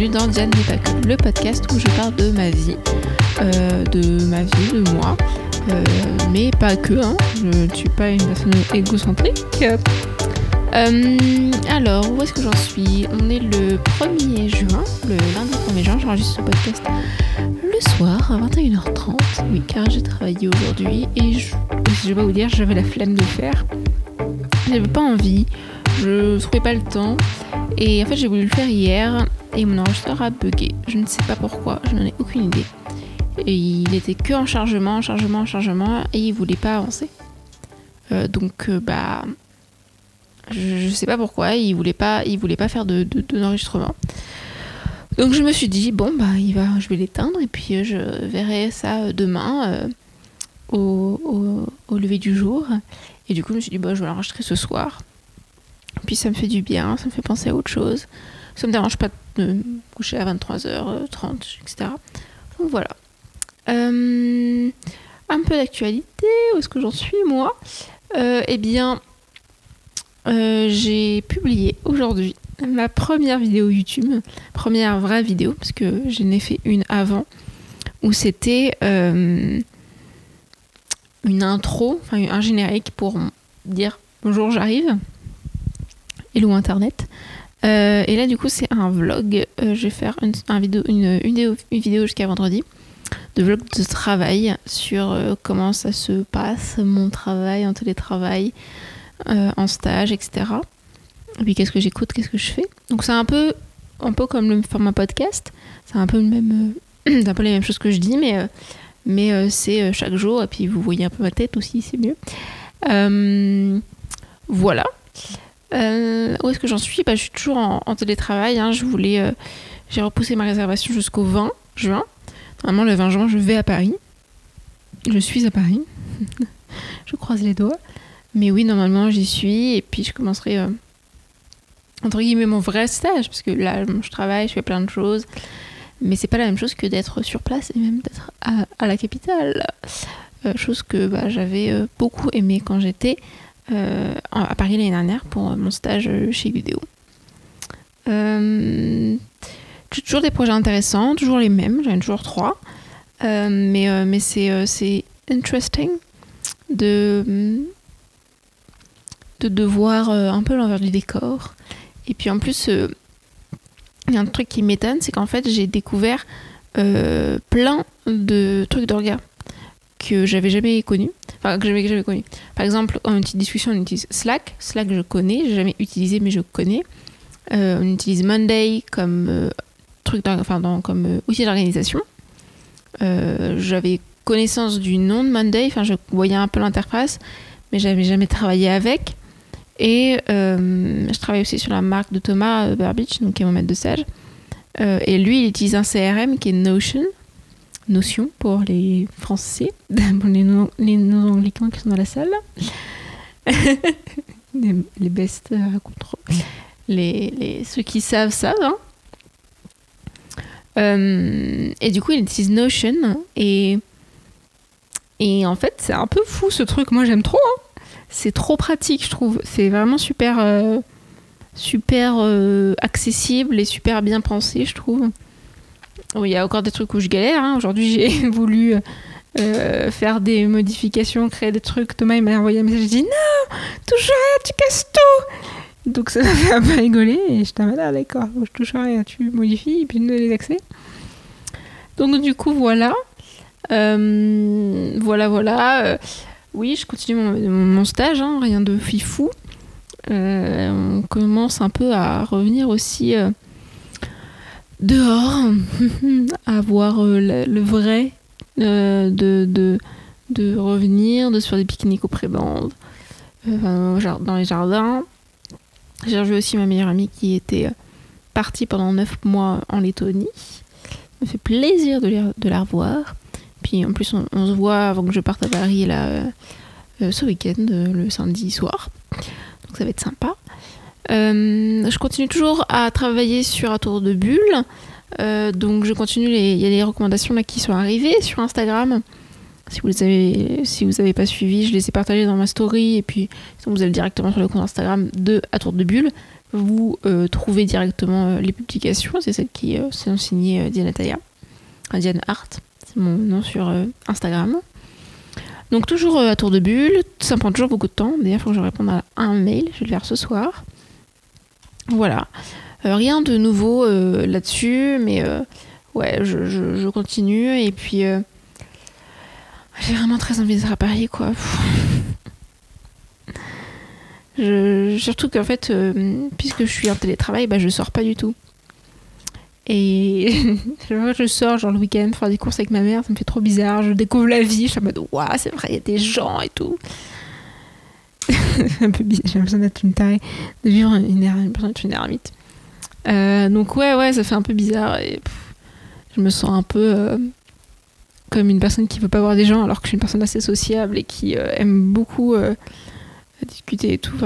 bienvenue dans Diane n'est le podcast où je parle de ma vie, euh, de ma vie, de moi, euh, mais pas que, hein. je ne suis pas une personne égocentrique. Euh, alors, où est-ce que j'en suis? On est le 1er juin, le lundi 1er juin, j'enregistre ce podcast le soir à 21h30, oui, car j'ai travaillé aujourd'hui et je, je vais pas vous dire, j'avais la flemme de le faire. J'avais pas envie, je trouvais pas le temps. Et en fait, j'ai voulu le faire hier et mon enregistreur a bugué. Je ne sais pas pourquoi, je n'en ai aucune idée. Et il était que en chargement, chargement, chargement et il voulait pas avancer. Euh, donc, euh, bah, je, ne sais pas pourquoi, il voulait pas, il voulait pas faire de, d'enregistrement. Donc je me suis dit bon bah il va, je vais l'éteindre et puis euh, je verrai ça demain au, au, lever du jour. Et du coup je me suis dit bah je vais l'enregistrer ce soir. Puis ça me fait du bien, ça me fait penser à autre chose. Ça me dérange pas de me coucher à 23h30, etc. Donc voilà. Euh, un peu d'actualité, où est-ce que j'en suis moi? Euh, Eh bien, euh, j'ai publié aujourd'hui ma première vidéo YouTube, première vraie vidéo, parce que je n'ai fait une avant, où c'était une intro, enfin un générique pour dire bonjour j'arrive, Hello Internet. Euh, et là, du coup, c'est un vlog. Euh, je vais faire une, vidéo, une, vidéo, jusqu'à vendredi de vlog de travail sur euh, comment ça se passe, mon travail en télétravail, en stage, etc. Et puis, qu'est-ce que j'écoute, qu'est-ce que je fais? Donc, c'est un peu, un peu comme le format podcast. C'est un peu, le même, un peu les mêmes choses que je dis, mais, mais c'est chaque jour. Et puis, vous voyez un peu ma tête aussi, c'est mieux. voilà. Euh, où est-ce que j'en suis bah, Je suis toujours en, télétravail. Hein. Je voulais, euh, j'ai repoussé ma réservation jusqu'au 20 juin. Normalement, le 20 juin, je vais à Paris. Je suis à Paris. je croise les doigts. Mais oui, normalement, j'y suis. Et puis, je commencerai, euh, entre guillemets, mon vrai stage. Parce que là, je travaille, je fais plein de choses. Mais c'est pas la même chose que d'être sur place et même d'être à, la capitale. chose que bah, j'avais beaucoup aimé quand j'étais à Paris l'année dernière pour mon stage chez Vidéo. Euh, toujours des projets intéressants, toujours les mêmes, j'en ai toujours trois. Euh, mais mais c'est, c'est interesting de, de, de voir un peu l'envers du décor. Et puis en plus, il y a un truc qui m'étonne, c'est qu'en fait j'ai découvert plein de trucs d'orga que j'avais jamais connus enfin que j'avais jamais connu. Par exemple, en petite discussion, on utilise Slack. Slack, je connais, j'ai jamais utilisé, mais je connais. Euh, on utilise Monday comme euh, truc, enfin comme euh, outil d'organisation. j'avais connaissance du nom de Monday, enfin je voyais un peu l'interface, mais j'avais jamais travaillé avec. Et je travaille aussi sur la marque de Thomas Burbidge, donc qui est mon maître de stage. et lui, il utilise un CRM qui est Notion notion pour les Français, pour les non-anglicains qui sont dans la salle. les, les bestes racontent les, les, ceux qui savent savent. Hein. Euh, et du coup, il utilise Notion et et en fait, c'est un peu fou ce truc. Moi, j'aime trop. Hein. C'est trop pratique, je trouve. C'est vraiment super euh, super euh, accessible et super bien pensé, je trouve. Il y a encore des trucs où je galère. Hein. Aujourd'hui, j'ai voulu euh, faire des modifications, créer des trucs. Thomas, il m'a envoyé un message. Je dit Non, touche rien, tu casses tout. Donc ça m'a fait un peu rigoler. Et t'en mode Ah, d'accord, je touche rien, tu modifies et puis nous les accès. Donc, du coup, voilà. Euh, voilà, voilà. Euh, oui, je continue mon, stage, hein, rien de fifou. on commence un peu à revenir aussi dehors, à voir euh, le, vrai, euh, de, de, de, revenir, de se faire des pique-niques au pré-bandes, euh, dans les jardins. J'ai revu aussi ma meilleure amie qui était partie pendant 9 mois en Lettonie. Ça me fait plaisir de, de la revoir. Puis en plus, on, se voit avant que je parte à Paris là, ce week-end, le samedi soir. Donc ça va être sympa. Euh, je continue toujours à travailler sur un tour de bulle. Euh, donc je continue, il y a des recommandations qui sont arrivées sur Instagram. Si vous les avez, si vous n'avez pas suivi, je les ai partagées dans ma story et puis vous allez directement sur le compte Instagram de à tour de bulle vous trouvez directement les publications. C'est celles qui sont signées Diana Taya, Diane Hart, c'est mon nom sur Instagram. Donc toujours à tour de bulle, ça prend toujours beaucoup de temps. D'ailleurs, il faut que je réponde à un mail, je vais le faire ce soir. Voilà. rien de nouveau là-dessus, mais ouais, je, continue. Et puis, j'ai vraiment très envie d'être à Paris, quoi. surtout qu'en fait, euh, puisque je suis en télétravail, bah, je sors pas du tout. Et je sors genre le week-end faire des courses avec ma mère, ça me fait trop bizarre. Je découvre la vie, je suis en mode waouh, c'est vrai, il y a des gens et tout. un peu bizarre, j'ai l'impression d'être une tarée, de vivre une, er-, une ermite. Euh, donc ouais, ouais, ça fait un peu bizarre et je me sens un peu euh, comme une personne qui veut pas voir des gens alors que je suis une personne assez sociable et qui aime beaucoup discuter et tout.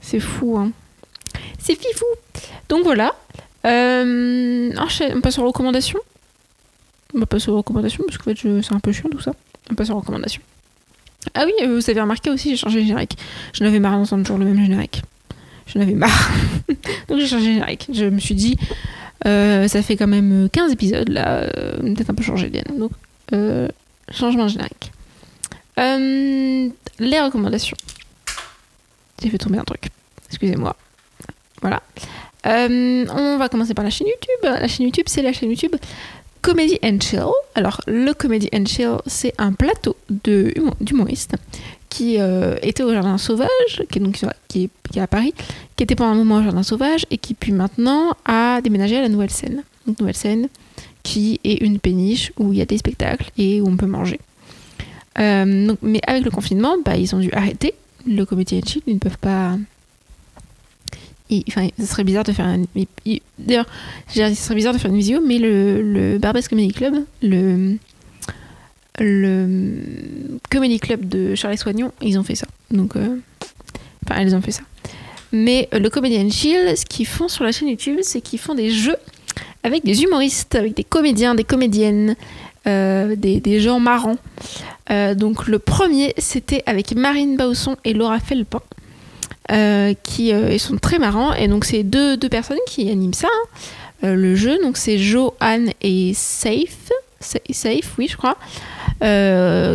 C'est fou, hein. C'est fifou. Donc voilà. Euh, on passe aux recommandations. On va passer aux recommandations parce qu'en fait, c'est un peu chiant tout ça. On passe aux recommandations. Ah oui, euh, vous avez remarqué aussi, j'ai changé de générique. Je n'avais marre d'entendre toujours le même générique. Je n'avais marre. Donc j'ai changé de générique. Je me suis dit, euh, ça fait quand même 15 épisodes là, peut-être un peu changé, Diane. Donc, changement de générique. Euh, les recommandations. J'ai fait tomber un truc. Excusez-moi. Voilà. Euh, on va commencer par la chaîne YouTube. La chaîne YouTube, c'est la chaîne YouTube Comedy and Chill. Alors, le Comedy and Chill, c'est un plateau d'humoristes qui euh, était au Jardin Sauvage, qui est, donc, qui, est, à Paris, qui était pendant un moment au Jardin Sauvage et qui puis maintenant a déménagé à la Nouvelle Scène. Donc, Nouvelle Scène qui est une péniche où il y a des spectacles et où on peut manger. Euh, mais avec le confinement, bah, ils ont dû arrêter le comité chill. Ils ne peuvent pas. Enfin, ce serait bizarre de faire. D'ailleurs, ce serait bizarre de faire une vidéo, mais le, le Comedy Club, le comedy club de Charles Soignon, ils ont fait ça. Donc, euh, enfin, elles ont fait ça. Mais euh, le Comedy Chill, ce qu'ils font sur la chaîne YouTube, c'est qu'ils font des jeux avec des humoristes, avec des comédiens, des comédiennes, des, des, gens marrants. Euh, donc le premier, c'était avec Marine Bausson et Laura Felpin. Euh, qui euh, sont très marrants et donc c'est deux, deux, personnes qui animent ça hein. le jeu donc c'est Jo, Anne et Safe Safe oui je crois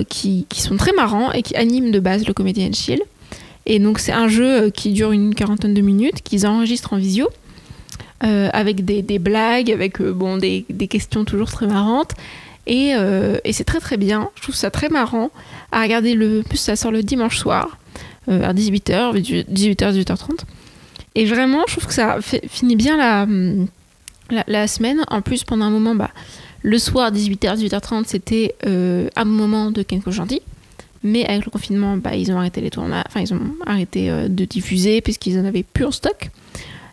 qui, qui, sont très marrants et qui animent de base le Comedian Chill et donc c'est un jeu qui dure une quarantaine de minutes qu'ils enregistrent en visio avec des, des, blagues avec bon des, des, questions toujours très marrantes euh, et, c'est très très bien. Je trouve ça très marrant à regarder. Le plus ça sort le dimanche soir, euh, à 18h, 18h, 18h30. Et vraiment, je trouve que ça finit bien la, la, semaine. En plus, pendant un moment, bah, le soir, 18h, 18h30, c'était euh, un moment de Kenko Gentil. Mais avec le confinement, bah, ils ont arrêté les tournages, enfin, ils ont arrêté de diffuser puisqu'ils en avaient plus en stock.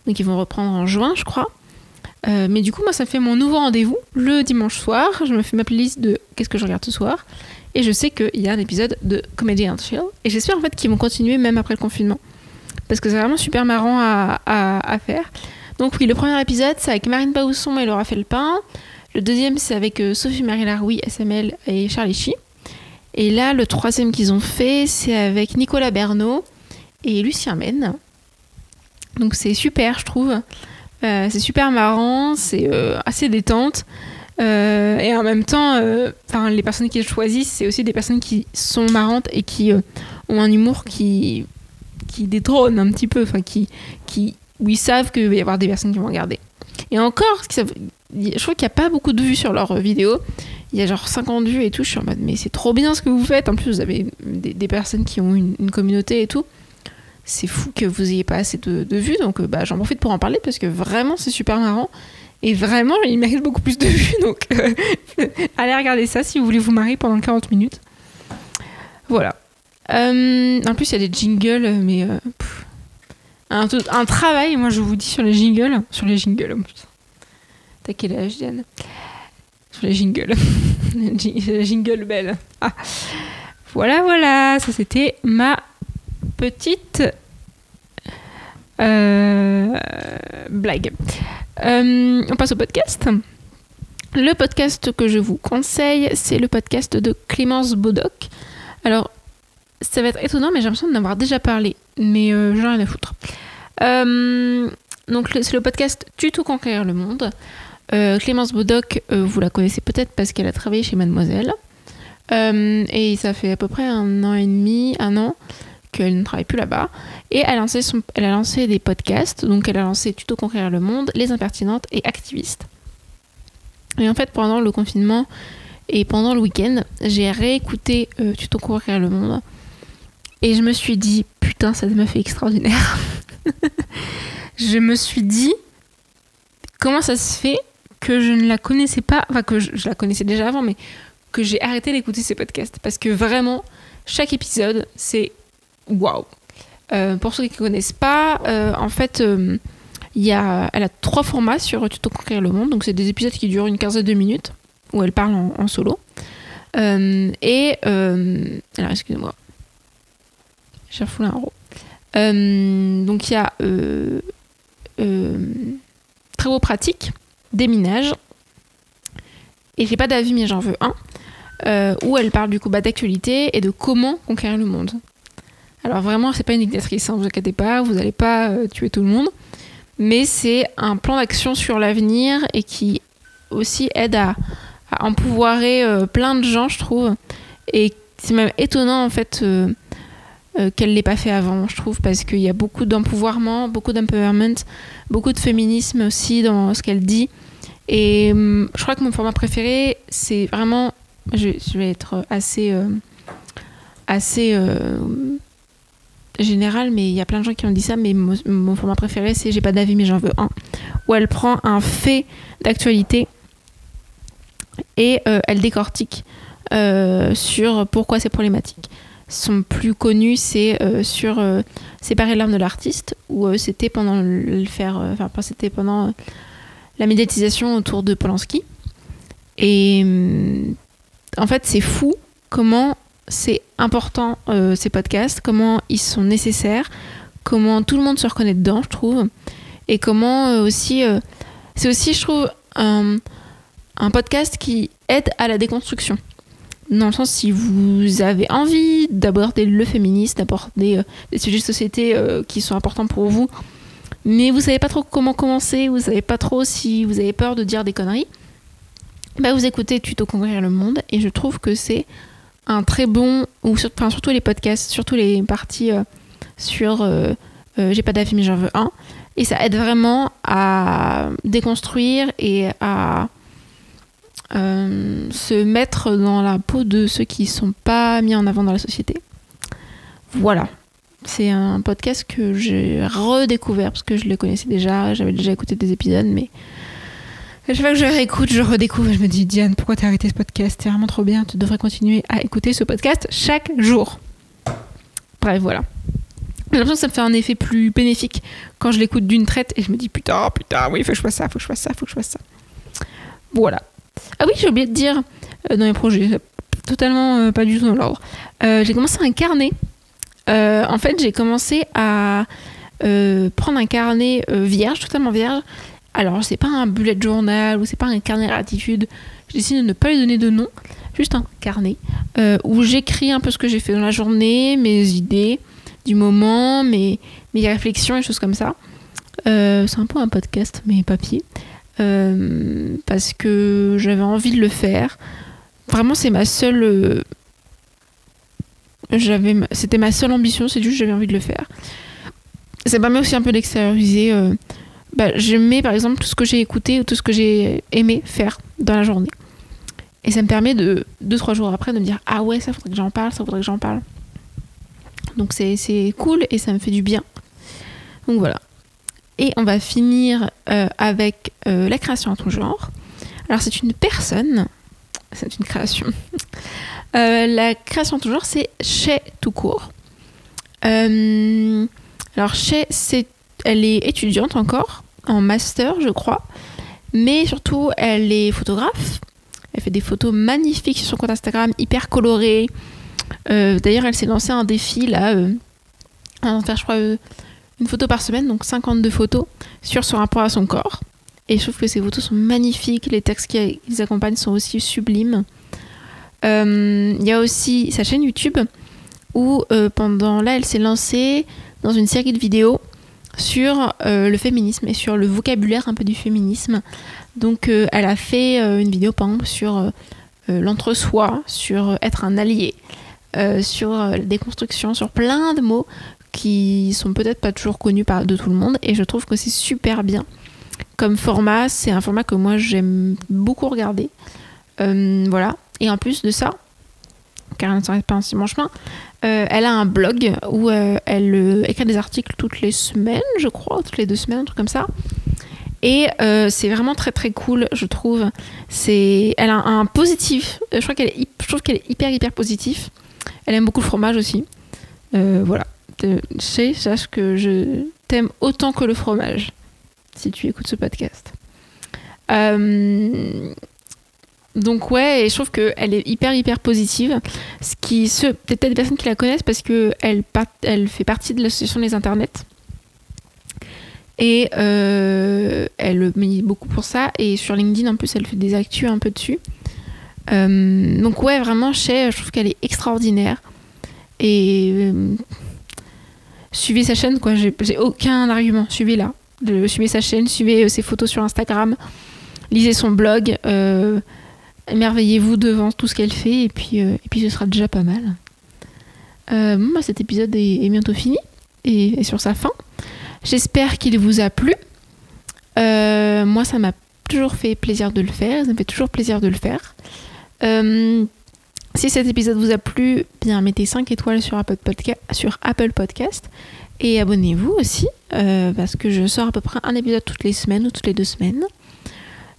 Donc, ils vont reprendre en juin, je crois. Euh, mais du coup, moi, ça fait mon nouveau rendez-vous le dimanche soir. Je me fais ma playlist de qu'est-ce que je regarde ce soir. Et je sais qu'il y a un épisode de Comedy and Chill. Et j'espère en fait qu'ils vont continuer même après le confinement. Parce que c'est vraiment super marrant à, faire. Donc oui, le premier épisode, c'est avec Marine Bausson et Laura Felpin. Le deuxième, c'est avec euh, Sophie-Marie Laroui, SML et Charlie Chi. Et là, le troisième qu'ils ont fait, c'est avec Nicolas Bernot et Lucien Men. Donc c'est super, je trouve. Euh, c'est super marrant, c'est euh, assez détente. Euh, et en même temps, enfin les personnes qu'ils choisissent, c'est aussi des personnes qui sont marrantes et qui ont un humour qui, qui détrône un petit peu, enfin qui, qui, où ils savent qu'il va y avoir des personnes qui vont regarder. Et encore, je crois qu'il n'y a pas beaucoup de vues sur leurs vidéos. Il y a genre 50 vues et tout. Je suis en mode, mais c'est trop bien ce que vous faites. En plus, vous avez des, personnes qui ont une, communauté et tout c'est fou que vous ayez pas assez de, vues, donc euh, bah, j'en profite pour en parler parce que vraiment c'est super marrant. Et vraiment, il mérite beaucoup plus de vues, donc euh, allez regarder ça si vous voulez vous marier pendant 40 minutes. Voilà. Euh, en plus, il y a des jingles, mais un, un, travail, moi je vous dis sur les jingles, sur les jingles. T'as quel âge, Diane? Sur les jingles, les jingles belles. Ah. Voilà, voilà, ça c'était ma petite euh, blague. Euh, on passe au podcast. Le podcast que je vous conseille, c'est le podcast de Clémence Bodoc. Alors, ça va être étonnant, mais j'ai l'impression d'en avoir déjà parlé, mais euh, j'en ai rien à foutre. Euh, donc c'est le podcast Tuto conquérir le monde. Euh, Clémence Bodoc, vous la connaissez peut-être parce qu'elle a travaillé chez Mademoiselle. et ça fait à peu près un an et demi, un an qu'elle ne travaille plus là-bas. Et elle a, lancé elle a lancé des podcasts. Donc elle a lancé Tuto conquérir le monde, Les impertinentes et Activistes. Et en fait, pendant le confinement et pendant le week-end, j'ai réécouté Tuto conquérir le monde. Et je me suis dit, putain, ça m'a fait extraordinaire. je me suis dit comment ça se fait que je ne la connaissais pas, enfin que je, la connaissais déjà avant, mais que j'ai arrêté d'écouter ces podcasts. Parce que vraiment, chaque épisode, c'est waouh. Euh, pour ceux qui ne connaissent pas, euh, en fait, euh, elle a trois formats sur Tuto Conquérir le Monde. Donc, c'est des épisodes qui durent une quinzaine de minutes, où elle parle en, solo. et, alors, excusez-moi, j'ai refoulé un. Euh, donc il y a euh, travaux pratiques, déminage, et j'ai pas d'avis mais j'en veux un, où elle parle du coup d'actualité et de comment conquérir le monde. Alors vraiment, c'est pas une dictatrice, hein, vous inquiétez pas, vous n'allez pas tuer tout le monde, mais c'est un plan d'action sur l'avenir et qui aussi aide à, à empouvoirer plein de gens, je trouve. Et c'est même étonnant en fait euh, qu'elle ne l'ait pas fait avant, je trouve, parce qu'il y a beaucoup d'empouvoirment, beaucoup d'empowerment, beaucoup de féminisme aussi dans ce qu'elle dit. Et hum, je crois que mon format préféré, c'est vraiment. Je, vais être assez. Euh, assez. Euh, général, mais il y a plein de gens qui ont dit ça, mais mon, format préféré, c'est J'ai pas d'avis, mais j'en veux un. Où elle prend un fait d'actualité et elle décortique sur pourquoi c'est problématique son plus connu, c'est euh, sur euh, Séparer l'âme de l'artiste, où euh, c'était pendant le faire, enfin c'était pendant la médiatisation autour de Polanski. Et en fait, c'est fou comment c'est important ces podcasts, comment ils sont nécessaires, comment tout le monde se reconnaît dedans, je trouve, et comment aussi, c'est aussi, je trouve, un, podcast qui aide à la déconstruction. Dans le sens si vous avez envie d'aborder le féminisme, d'aborder euh, des sujets de société euh, qui sont importants pour vous, mais vous savez pas trop comment commencer, vous savez pas trop si vous avez peur de dire des conneries, bah vous écoutez Tuto Conquérir le Monde et je trouve que c'est un très bon, ou enfin, surtout les podcasts, surtout les parties euh, sur J'ai pas d'avis mais j'en veux un, et ça aide vraiment à déconstruire et à euh, se mettre dans la peau de ceux qui sont pas mis en avant dans la société. Voilà. C'est un podcast que j'ai redécouvert parce que je le connaissais déjà, j'avais déjà écouté des épisodes, mais chaque fois que je réécoute, je redécouvre je me dis Diane, pourquoi t'as arrêté ce podcast? C'est vraiment trop bien, tu devrais continuer à écouter ce podcast chaque jour. Bref, voilà. J'ai l'impression que ça me fait un effet plus bénéfique quand je l'écoute d'une traite et je me dis putain, putain, oui, faut que je fasse ça, faut que je fasse ça, faut que je fasse ça. Voilà. Ah oui, j'ai oublié de dire euh, dans mes projets, totalement euh, pas du tout dans l'ordre. Euh, j'ai commencé un carnet. en fait, j'ai commencé à prendre un carnet vierge, totalement vierge. Alors, c'est pas un bullet journal ou c'est pas un carnet gratitude. J'ai décidé de ne pas lui donner de nom, juste un carnet où j'écris un peu ce que j'ai fait dans la journée, mes idées du moment, mes, mes réflexions et choses comme ça. c'est un peu un podcast, mais papier. Euh, parce que j'avais envie de le faire. Vraiment, c'est ma seule. Euh, c'était ma seule ambition, c'est juste j'avais envie de le faire. Ça permet aussi un peu d'extérioriser. Bah, j'aimais par exemple tout ce que j'ai écouté ou tout ce que j'ai aimé faire dans la journée. Et ça me permet de, deux, trois jours après, de me dire Ah ouais, ça faudrait que j'en parle, ça faudrait que j'en parle. Donc c'est, cool et ça me fait du bien. Donc voilà. Et on va finir euh, avec euh, la création en ton genre. Alors c'est une personne, c'est une création. Euh, la création en ton genre, c'est chez tout court. alors chez, c'est, elle est étudiante encore, en master je crois, mais surtout elle est photographe. Elle fait des photos magnifiques sur son compte Instagram, hyper colorées. D'ailleurs, elle s'est lancée un défi là, à faire je crois une photo par semaine, donc 52 photos sur son rapport à son corps. Et je trouve que ces photos sont magnifiques, les textes qui les accompagnent sont aussi sublimes. Euh, il y a aussi sa chaîne YouTube où euh, pendant là elle s'est lancée dans une série de vidéos sur le féminisme et sur le vocabulaire un peu du féminisme. Donc elle a fait une vidéo par exemple sur l'entre-soi, sur être un allié, sur la déconstruction, sur plein de mots qui sont peut-être pas toujours connus par, de tout le monde et je trouve que c'est super bien comme format. C'est un format que moi j'aime beaucoup regarder. Euh, voilà. Et en plus de ça, car elle ne s'arrête pas en si bon chemin, euh, elle a un blog où euh, elle écrit des articles toutes les semaines, je crois, toutes les deux semaines, un truc comme ça. Et c'est vraiment très très cool, je trouve. C'est, elle a un, positif. Je crois qu'elle je trouve qu'elle est hyper hyper positif. Elle aime beaucoup le fromage aussi. voilà sais, sache que je t'aime autant que le fromage, si tu écoutes ce podcast. Euh, donc ouais, et je trouve qu'elle est hyper hyper positive. Ce qui, se, peut-être des personnes qui la connaissent parce que elle, elle fait partie de l'association des internets. Et euh, elle met beaucoup pour ça. Et sur LinkedIn, en plus, elle fait des actus un peu dessus. Euh, donc ouais, vraiment, je trouve qu'elle est extraordinaire. Et suivez sa chaîne, quoi. J'ai aucun argument. Suivez-la. Suivez sa chaîne, suivez euh, ses photos sur Instagram, lisez son blog, euh, émerveillez-vous devant tout ce qu'elle fait, et puis, euh, et puis ce sera déjà pas mal. bah, cet épisode est, bientôt fini, et, sur sa fin. J'espère qu'il vous a plu. moi, ça m'a toujours fait plaisir de le faire, ça me fait toujours plaisir de le faire. Si cet épisode vous a plu, bien mettez 5 étoiles sur Apple, sur Apple Podcast et abonnez-vous aussi euh, parce que je sors à peu près un épisode toutes les semaines ou toutes les deux semaines.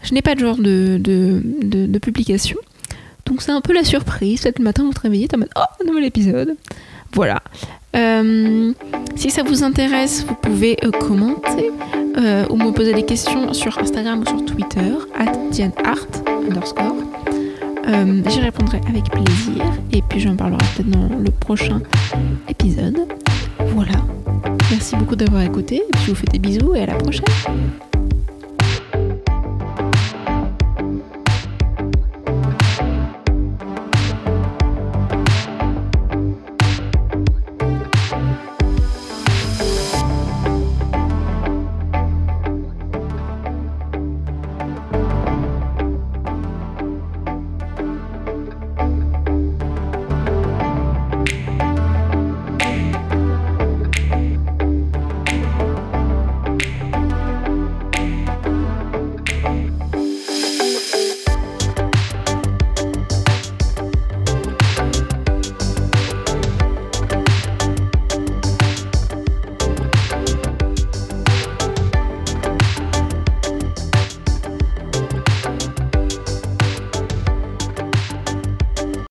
Je n'ai pas de genre de, publication. Donc c'est un peu la surprise. Peut-être matin vous vous réveillez, en mode Oh, un nouvel épisode. Voilà. Euh, si ça vous intéresse, vous pouvez euh, commenter ou me poser des questions sur Instagram ou sur Twitter, at DianeArt underscore. Euh, j'y répondrai avec plaisir et puis j'en parlerai peut-être dans le prochain épisode. Voilà. Merci beaucoup d'avoir écouté. je vous fais des bisous et à la prochaine.